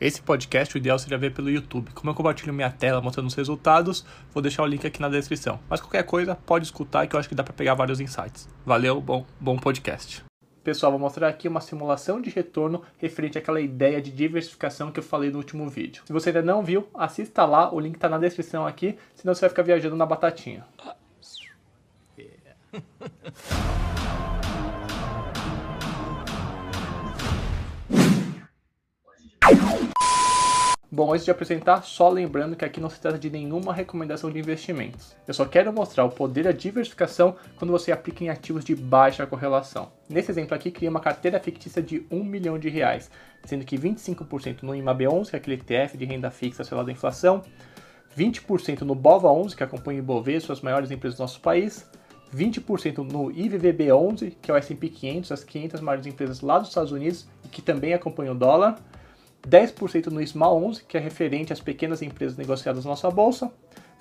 Esse podcast, o ideal seria ver pelo YouTube. Como eu compartilho minha tela mostrando os resultados, vou deixar o link aqui na descrição. Mas qualquer coisa, pode escutar que eu acho que dá para pegar vários insights. Valeu, bom, bom podcast. Pessoal, vou mostrar aqui uma simulação de retorno referente àquela ideia de diversificação que eu falei no último vídeo. Se você ainda não viu, assista lá, o link está na descrição aqui, senão você vai ficar viajando na batatinha. Yeah. Bom, antes de apresentar, só lembrando que aqui não se trata de nenhuma recomendação de investimentos. Eu só quero mostrar o poder da diversificação quando você aplica em ativos de baixa correlação. Nesse exemplo aqui, cria uma carteira fictícia de 1 milhão de reais, sendo que 25% no IMAB11, que é aquele ETF de renda fixa sei da inflação, 20% no BOVA11, que acompanha o Ibovespa, as maiores empresas do nosso país, 20% no IVVB11, que é o S&P 500, as 500 maiores empresas lá dos Estados Unidos e que também acompanham o dólar, 10% no Small 11, que é referente às pequenas empresas negociadas na nossa bolsa,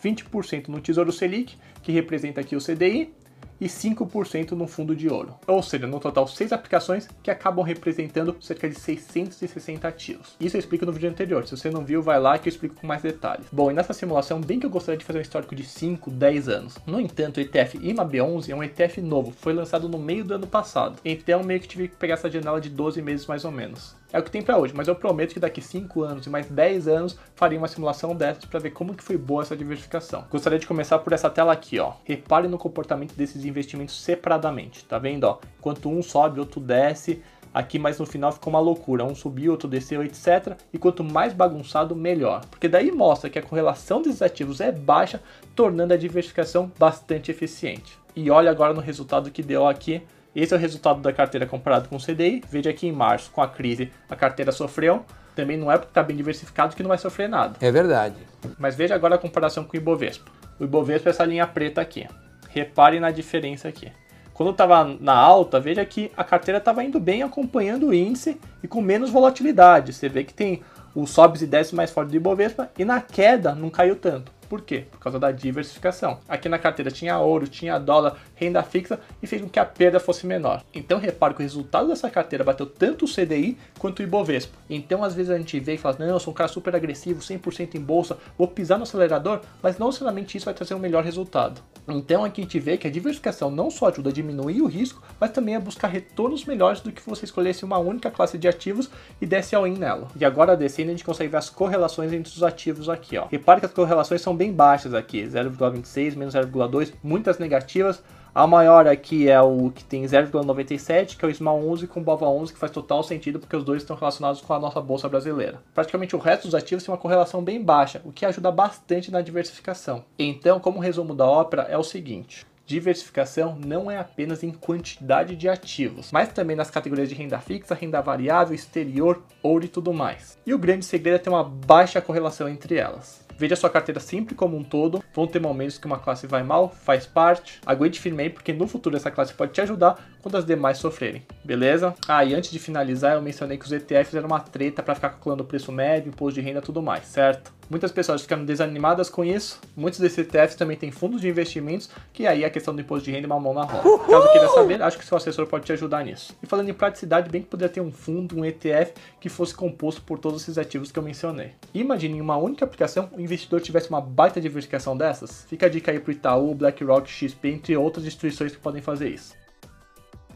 20% no Tesouro Selic, que representa aqui o CDI, e 5% no fundo de ouro. Ou seja, no total, seis aplicações que acabam representando cerca de 660 ativos. Isso eu explico no vídeo anterior. Se você não viu, vai lá que eu explico com mais detalhes. Bom, e nessa simulação, bem que eu gostaria de fazer um histórico de 5, 10 anos. No entanto, o ETF IMAB11 é um ETF novo, foi lançado no meio do ano passado. Então, meio que tive que pegar essa janela de 12 meses mais ou menos. É o que tem para hoje, mas eu prometo que daqui 5 anos e mais 10 anos faria uma simulação dessas para ver como que foi boa essa diversificação. Gostaria de começar por essa tela aqui, ó. Repare no comportamento desses investimentos separadamente, tá vendo, ó? Enquanto um sobe, outro desce, aqui mas no final ficou uma loucura, um subiu, outro desceu, etc. E quanto mais bagunçado, melhor. Porque daí mostra que a correlação desses ativos é baixa, tornando a diversificação bastante eficiente. E olha agora no resultado que deu aqui esse é o resultado da carteira comparado com o CDI. Veja aqui em março, com a crise, a carteira sofreu. Também não é porque está bem diversificado que não vai sofrer nada. É verdade. Mas veja agora a comparação com o Ibovespa. O Ibovespa é essa linha preta aqui. Repare na diferença aqui. Quando estava na alta, veja que a carteira estava indo bem acompanhando o índice e com menos volatilidade. Você vê que tem os sobes e desce mais forte do Ibovespa e na queda não caiu tanto. Por quê? Por causa da diversificação. Aqui na carteira tinha ouro, tinha dólar, renda fixa e fez com que a perda fosse menor. Então repare que o resultado dessa carteira bateu tanto o CDI quanto o Ibovespa. Então às vezes a gente vê e fala, não, eu sou um cara super agressivo, 100% em bolsa, vou pisar no acelerador, mas não necessariamente isso vai trazer um melhor resultado. Então aqui a gente vê que a diversificação não só ajuda a diminuir o risco, mas também a buscar retornos melhores do que você escolhesse uma única classe de ativos e desse all-in nela. E agora descendo a gente consegue ver as correlações entre os ativos aqui. Ó. Repare que as correlações são bem baixas aqui, 0,26 menos 0,2, muitas negativas, a maior aqui é o que tem 0,97, que é o Small 11 com o Bova 11, que faz total sentido porque os dois estão relacionados com a nossa bolsa brasileira. Praticamente o resto dos ativos tem uma correlação bem baixa, o que ajuda bastante na diversificação. Então, como resumo da ópera, é o seguinte: Diversificação não é apenas em quantidade de ativos, mas também nas categorias de renda fixa, renda variável, exterior, ouro e tudo mais. E o grande segredo é ter uma baixa correlação entre elas. Veja sua carteira sempre como um todo. Vão ter momentos que uma classe vai mal, faz parte. Aguente firme aí, porque no futuro essa classe pode te ajudar quando as demais sofrerem. Beleza? Ah, e antes de finalizar, eu mencionei que os ETFs eram uma treta para ficar calculando o preço médio, imposto de renda e tudo mais, certo? Muitas pessoas ficaram desanimadas com isso. Muitos desses ETFs também têm fundos de investimentos, que aí a questão do imposto de renda é uma mão na roda. Caso queira saber, acho que seu assessor pode te ajudar nisso. E falando em praticidade, bem que poderia ter um fundo, um ETF, que fosse composto por todos esses ativos que eu mencionei. Imagine em uma única aplicação o investidor tivesse uma baita diversificação dessas. Fica a dica aí pro Itaú, BlackRock, XP, entre outras instituições que podem fazer isso.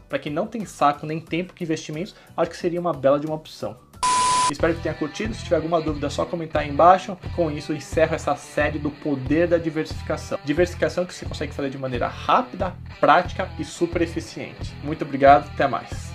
Para quem não tem saco nem tempo que investimentos, acho que seria uma bela de uma opção. Espero que tenha curtido. Se tiver alguma dúvida, é só comentar aí embaixo. Com isso, eu encerro essa série do poder da diversificação. Diversificação que você consegue fazer de maneira rápida, prática e super eficiente. Muito obrigado, até mais.